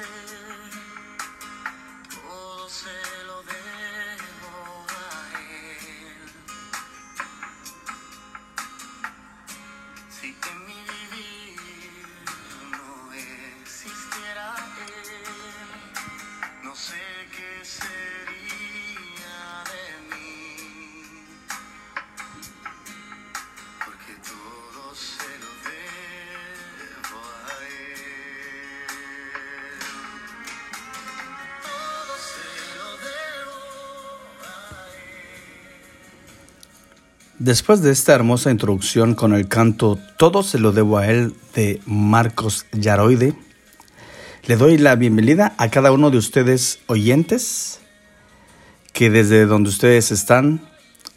hacer, Después de esta hermosa introducción con el canto Todo se lo debo a él de Marcos Yaroide, le doy la bienvenida a cada uno de ustedes oyentes, que desde donde ustedes están,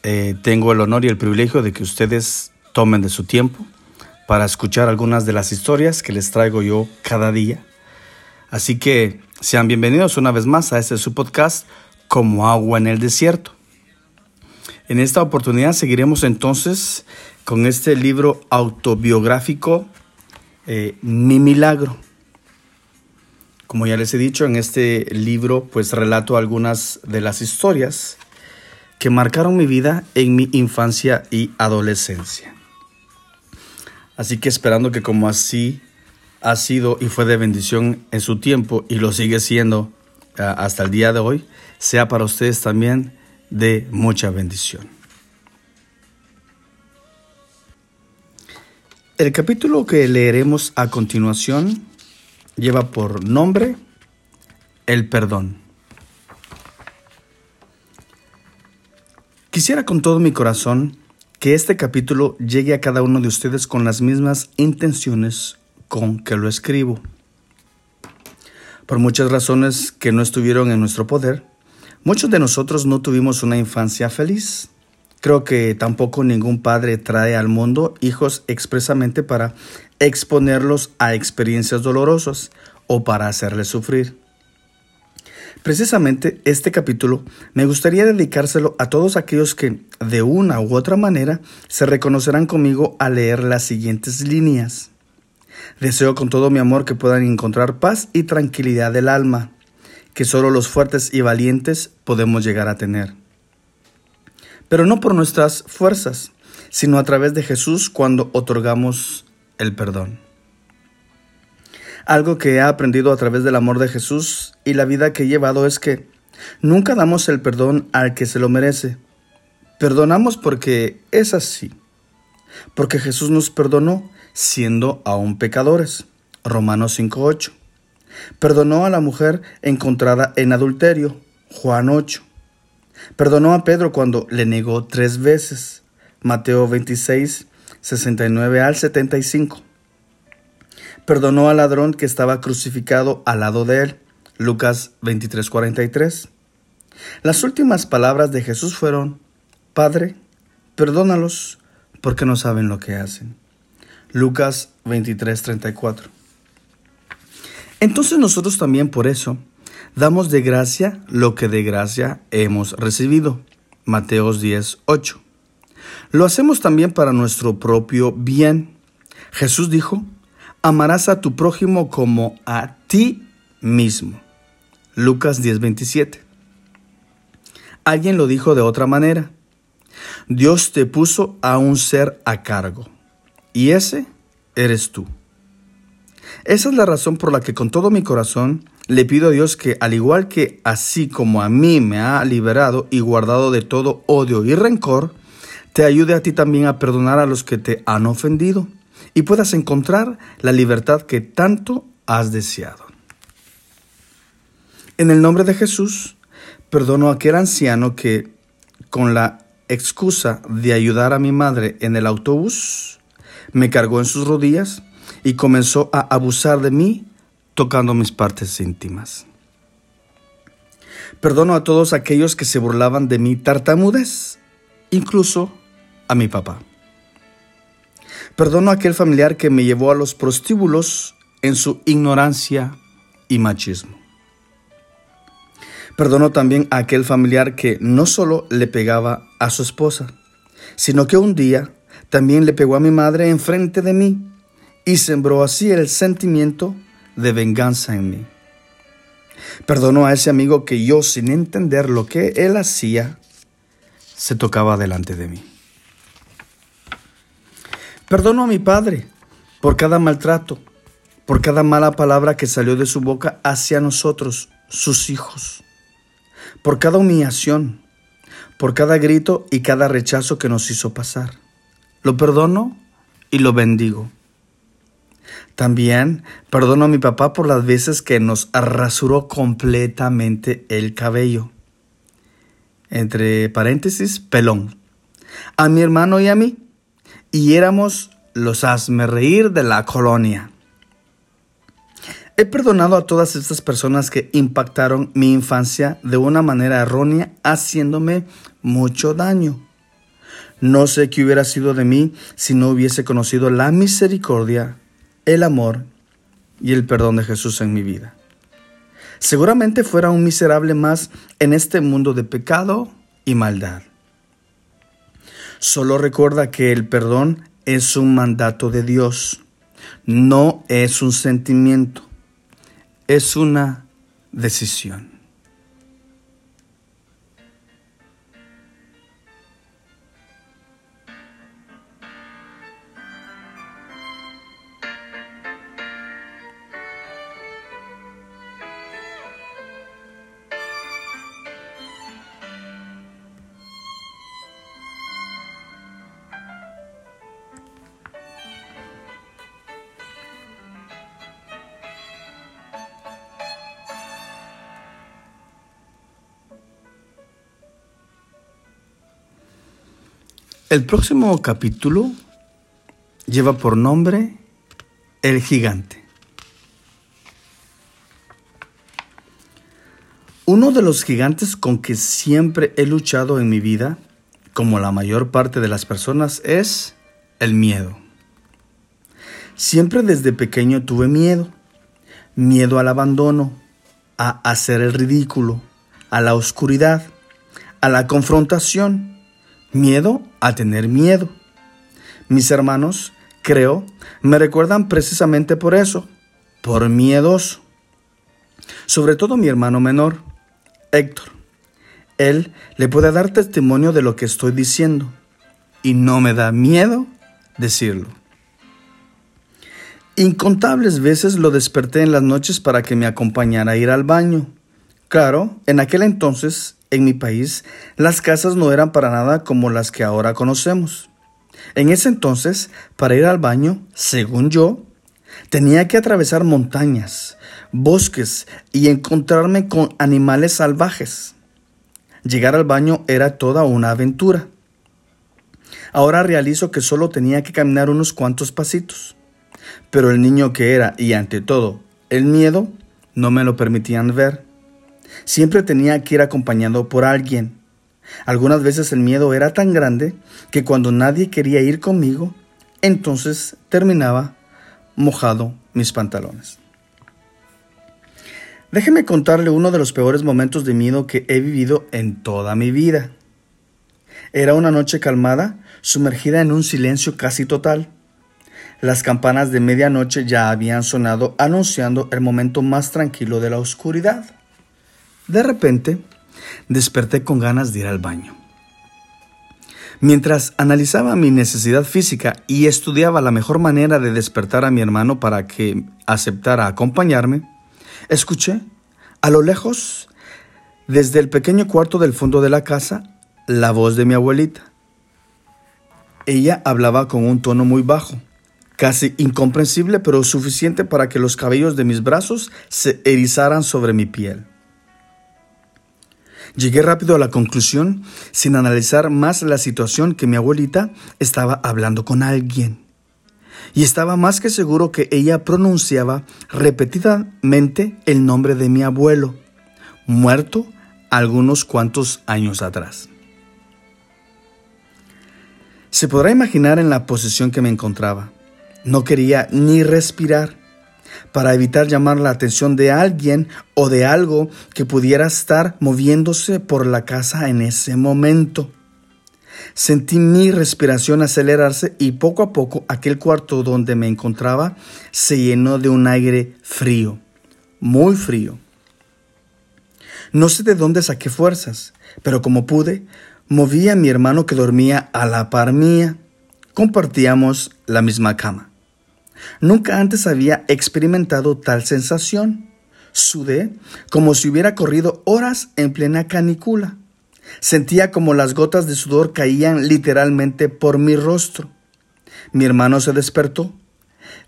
eh, tengo el honor y el privilegio de que ustedes tomen de su tiempo para escuchar algunas de las historias que les traigo yo cada día. Así que sean bienvenidos una vez más a este su podcast Como agua en el desierto. En esta oportunidad seguiremos entonces con este libro autobiográfico, eh, Mi Milagro. Como ya les he dicho, en este libro pues relato algunas de las historias que marcaron mi vida en mi infancia y adolescencia. Así que esperando que como así ha sido y fue de bendición en su tiempo y lo sigue siendo ah, hasta el día de hoy, sea para ustedes también de mucha bendición. El capítulo que leeremos a continuación lleva por nombre El perdón. Quisiera con todo mi corazón que este capítulo llegue a cada uno de ustedes con las mismas intenciones con que lo escribo. Por muchas razones que no estuvieron en nuestro poder, muchos de nosotros no tuvimos una infancia feliz. Creo que tampoco ningún padre trae al mundo hijos expresamente para exponerlos a experiencias dolorosas o para hacerles sufrir. Precisamente este capítulo me gustaría dedicárselo a todos aquellos que, de una u otra manera, se reconocerán conmigo al leer las siguientes líneas. Deseo con todo mi amor que puedan encontrar paz y tranquilidad del alma, que solo los fuertes y valientes podemos llegar a tener. Pero no por nuestras fuerzas, sino a través de Jesús cuando otorgamos el perdón. Algo que he aprendido a través del amor de Jesús y la vida que he llevado es que nunca damos el perdón al que se lo merece. Perdonamos porque es así. Porque Jesús nos perdonó siendo aún pecadores. Romanos 5.8. Perdonó a la mujer encontrada en adulterio. Juan 8. Perdonó a Pedro cuando le negó tres veces. Mateo 26, 69 al 75. Perdonó al ladrón que estaba crucificado al lado de él. Lucas 23, 43. Las últimas palabras de Jesús fueron, Padre, perdónalos porque no saben lo que hacen. Lucas 23, 34. Entonces nosotros también por eso damos de gracia lo que de gracia hemos recibido. Mateos 10, 8. Lo hacemos también para nuestro propio bien. Jesús dijo, amarás a tu prójimo como a ti mismo. Lucas 10, 27. Alguien lo dijo de otra manera. Dios te puso a un ser a cargo y ese eres tú. Esa es la razón por la que con todo mi corazón le pido a Dios que, al igual que así como a mí me ha liberado y guardado de todo odio y rencor, te ayude a ti también a perdonar a los que te han ofendido y puedas encontrar la libertad que tanto has deseado. En el nombre de Jesús, perdono a aquel anciano que, con la excusa de ayudar a mi madre en el autobús, me cargó en sus rodillas y comenzó a abusar de mí tocando mis partes íntimas. Perdono a todos aquellos que se burlaban de mi tartamudez, incluso a mi papá. Perdono a aquel familiar que me llevó a los prostíbulos en su ignorancia y machismo. Perdono también a aquel familiar que no solo le pegaba a su esposa, sino que un día también le pegó a mi madre enfrente de mí y sembró así el sentimiento de venganza en mí. Perdono a ese amigo que yo, sin entender lo que él hacía, se tocaba delante de mí. Perdono a mi padre por cada maltrato, por cada mala palabra que salió de su boca hacia nosotros, sus hijos, por cada humillación, por cada grito y cada rechazo que nos hizo pasar. Lo perdono y lo bendigo. También perdono a mi papá por las veces que nos rasuró completamente el cabello. Entre paréntesis, pelón. A mi hermano y a mí. Y éramos los hazme reír de la colonia. He perdonado a todas estas personas que impactaron mi infancia de una manera errónea, haciéndome mucho daño. No sé qué hubiera sido de mí si no hubiese conocido la misericordia el amor y el perdón de Jesús en mi vida. Seguramente fuera un miserable más en este mundo de pecado y maldad. Solo recuerda que el perdón es un mandato de Dios, no es un sentimiento, es una decisión. El próximo capítulo lleva por nombre El gigante. Uno de los gigantes con que siempre he luchado en mi vida, como la mayor parte de las personas, es el miedo. Siempre desde pequeño tuve miedo. Miedo al abandono, a hacer el ridículo, a la oscuridad, a la confrontación Miedo a tener miedo. Mis hermanos, creo, me recuerdan precisamente por eso, por miedos. Sobre todo mi hermano menor, Héctor. Él le puede dar testimonio de lo que estoy diciendo y no me da miedo decirlo. Incontables veces lo desperté en las noches para que me acompañara a ir al baño. Claro, en aquel entonces en mi país, las casas no eran para nada como las que ahora conocemos. En ese entonces, para ir al baño, según yo, tenía que atravesar montañas, bosques y encontrarme con animales salvajes. Llegar al baño era toda una aventura. Ahora realizo que solo tenía que caminar unos cuantos pasitos. Pero el niño que era, y ante todo, el miedo, no me lo permitían ver. Siempre tenía que ir acompañado por alguien. Algunas veces el miedo era tan grande que cuando nadie quería ir conmigo, entonces terminaba mojado mis pantalones. Déjeme contarle uno de los peores momentos de miedo que he vivido en toda mi vida. Era una noche calmada, sumergida en un silencio casi total. Las campanas de medianoche ya habían sonado anunciando el momento más tranquilo de la oscuridad. De repente, desperté con ganas de ir al baño. Mientras analizaba mi necesidad física y estudiaba la mejor manera de despertar a mi hermano para que aceptara acompañarme, escuché, a lo lejos, desde el pequeño cuarto del fondo de la casa, la voz de mi abuelita. Ella hablaba con un tono muy bajo, casi incomprensible, pero suficiente para que los cabellos de mis brazos se erizaran sobre mi piel. Llegué rápido a la conclusión, sin analizar más la situación, que mi abuelita estaba hablando con alguien. Y estaba más que seguro que ella pronunciaba repetidamente el nombre de mi abuelo, muerto algunos cuantos años atrás. Se podrá imaginar en la posición que me encontraba. No quería ni respirar para evitar llamar la atención de alguien o de algo que pudiera estar moviéndose por la casa en ese momento. Sentí mi respiración acelerarse y poco a poco aquel cuarto donde me encontraba se llenó de un aire frío, muy frío. No sé de dónde saqué fuerzas, pero como pude, moví a mi hermano que dormía a la par mía. Compartíamos la misma cama. Nunca antes había experimentado tal sensación. Sudé como si hubiera corrido horas en plena canícula. Sentía como las gotas de sudor caían literalmente por mi rostro. Mi hermano se despertó.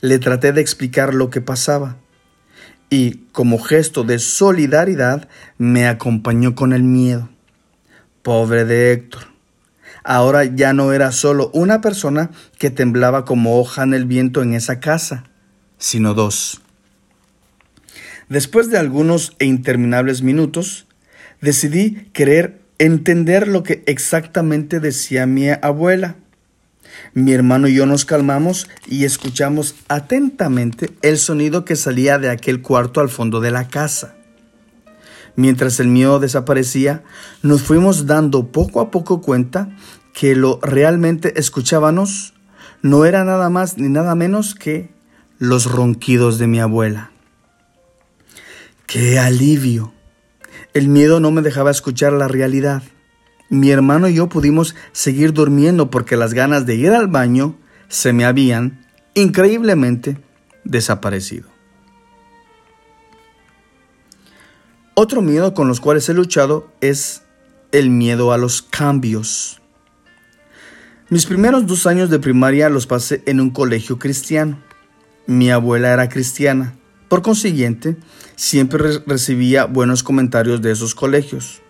Le traté de explicar lo que pasaba y, como gesto de solidaridad, me acompañó con el miedo. Pobre de Héctor. Ahora ya no era solo una persona que temblaba como hoja en el viento en esa casa, sino dos. Después de algunos e interminables minutos, decidí querer entender lo que exactamente decía mi abuela. Mi hermano y yo nos calmamos y escuchamos atentamente el sonido que salía de aquel cuarto al fondo de la casa. Mientras el miedo desaparecía, nos fuimos dando poco a poco cuenta que lo realmente escuchábamos no era nada más ni nada menos que los ronquidos de mi abuela. ¡Qué alivio! El miedo no me dejaba escuchar la realidad. Mi hermano y yo pudimos seguir durmiendo porque las ganas de ir al baño se me habían, increíblemente, desaparecido. Otro miedo con los cuales he luchado es el miedo a los cambios. Mis primeros dos años de primaria los pasé en un colegio cristiano. Mi abuela era cristiana. Por consiguiente, siempre recibía buenos comentarios de esos colegios.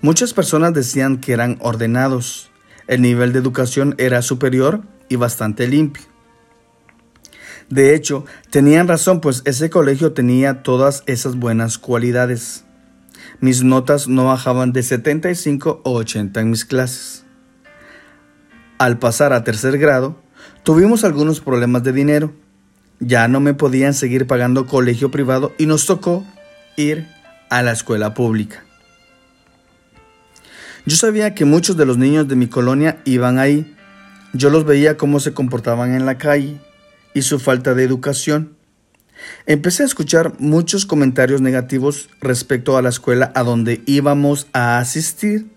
Muchas personas decían que eran ordenados. El nivel de educación era superior y bastante limpio. De hecho, tenían razón, pues ese colegio tenía todas esas buenas cualidades. Mis notas no bajaban de 75 o 80 en mis clases. Al pasar a tercer grado, tuvimos algunos problemas de dinero. Ya no me podían seguir pagando colegio privado y nos tocó ir a la escuela pública. Yo sabía que muchos de los niños de mi colonia iban ahí. Yo los veía cómo se comportaban en la calle y su falta de educación. Empecé a escuchar muchos comentarios negativos respecto a la escuela a donde íbamos a asistir.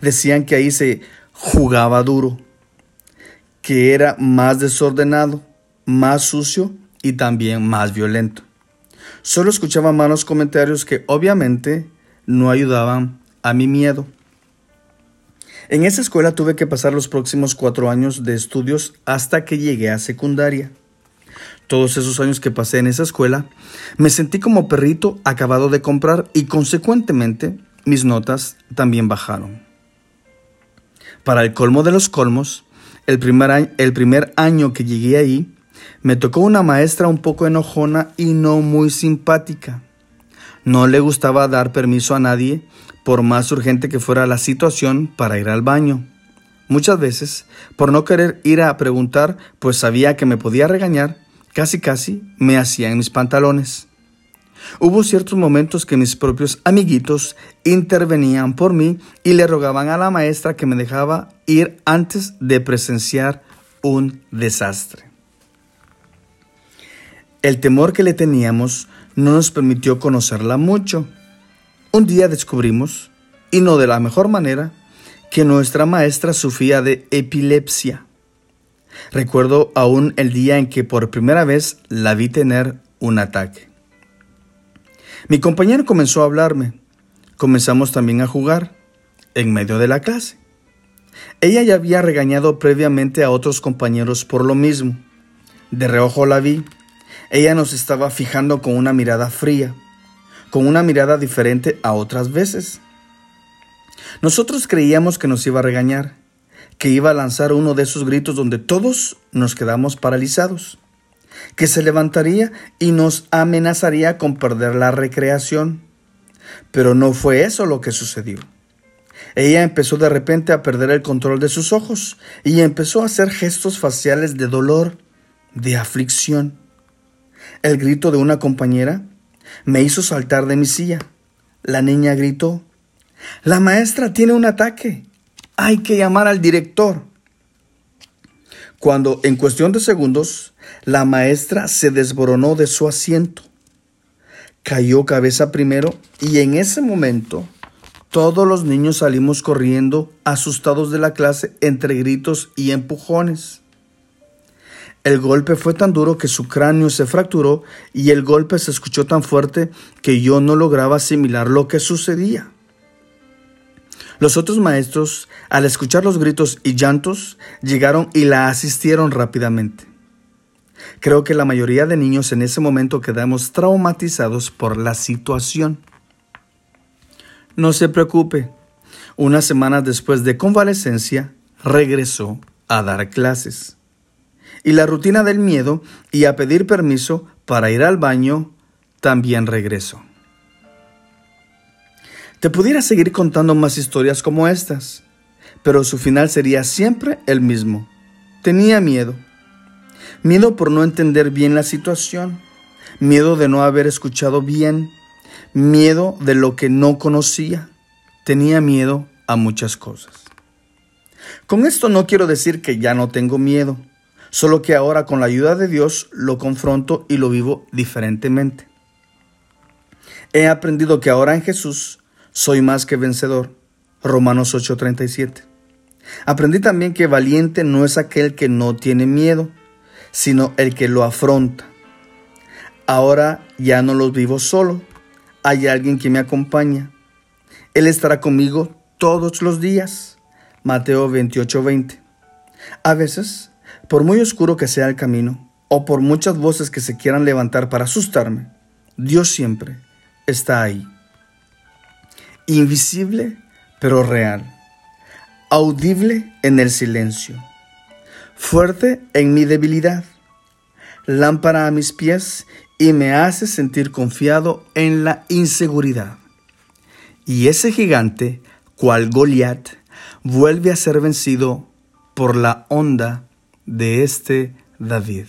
Decían que ahí se jugaba duro, que era más desordenado, más sucio y también más violento. Solo escuchaba malos comentarios que obviamente no ayudaban a mi miedo. En esa escuela tuve que pasar los próximos cuatro años de estudios hasta que llegué a secundaria. Todos esos años que pasé en esa escuela, me sentí como perrito acabado de comprar y consecuentemente mis notas también bajaron. Para el colmo de los colmos, el primer, año, que llegué ahí, me tocó una maestra un poco enojona y no muy simpática. No le gustaba dar permiso a nadie por más urgente que fuera la situación para ir al baño. Muchas veces, por no querer ir a preguntar, pues sabía que me podía regañar, casi casi me hacía en mis pantalones. Hubo ciertos momentos que mis propios amiguitos intervenían por mí y le rogaban a la maestra que me dejaba ir antes de presenciar un desastre. El temor que le teníamos no nos permitió conocerla mucho. Un día descubrimos, y no de la mejor manera, que nuestra maestra sufría de epilepsia. Recuerdo aún el día en que por primera vez la vi tener un ataque. Mi compañero comenzó a hablarme. Comenzamos también a jugar en medio de la clase. Ella ya había regañado previamente a otros compañeros por lo mismo. De reojo la vi. Ella nos estaba fijando con una mirada fría con una mirada diferente a otras veces. Nosotros creíamos que nos iba a regañar, que iba a lanzar uno de esos gritos donde todos nos quedamos paralizados, que se levantaría y nos amenazaría con perder la recreación. Pero no fue eso lo que sucedió. Ella empezó de repente a perder el control de sus ojos y empezó a hacer gestos faciales de dolor, de aflicción. El grito de una compañera me hizo saltar de mi silla. La niña gritó, La maestra tiene un ataque. Hay que llamar al director. Cuando en cuestión de segundos, la maestra se desboronó de su asiento. cayó cabeza primero y en ese momento todos los niños salimos corriendo asustados de la clase entre gritos y empujones. El golpe fue tan duro que su cráneo se fracturó y el golpe se escuchó tan fuerte que yo no lograba asimilar lo que sucedía. Los otros maestros, al escuchar los gritos y llantos, llegaron y la asistieron rápidamente. Creo que la mayoría de niños en ese momento quedamos traumatizados por la situación. No se preocupe, unas semanas después de convalecencia, regresó a dar clases. Y la rutina del miedo y a pedir permiso para ir al baño también regresó. Te pudiera seguir contando más historias como estas, pero su final sería siempre el mismo. Tenía miedo. Miedo por no entender bien la situación, miedo de no haber escuchado bien, miedo de lo que no conocía. Tenía miedo a muchas cosas. Con esto no quiero decir que ya no tengo miedo, solo que ahora con la ayuda de Dios lo confronto y lo vivo diferentemente. He aprendido que ahora en Jesús soy más que vencedor. Romanos 8:37. Aprendí también que valiente no es aquel que no tiene miedo, sino el que lo afronta. Ahora ya no los vivo solo, hay alguien que me acompaña. Él estará conmigo todos los días. Mateo 28:20. A veces, por muy oscuro que sea el camino, o por muchas voces que se quieran levantar para asustarme, Dios siempre está ahí. Invisible, pero real. Audible en el silencio. Fuerte en mi debilidad. Lámpara a mis pies y me hace sentir confiado en la inseguridad. Y ese gigante, cual Goliat, vuelve a ser vencido por la onda de este David.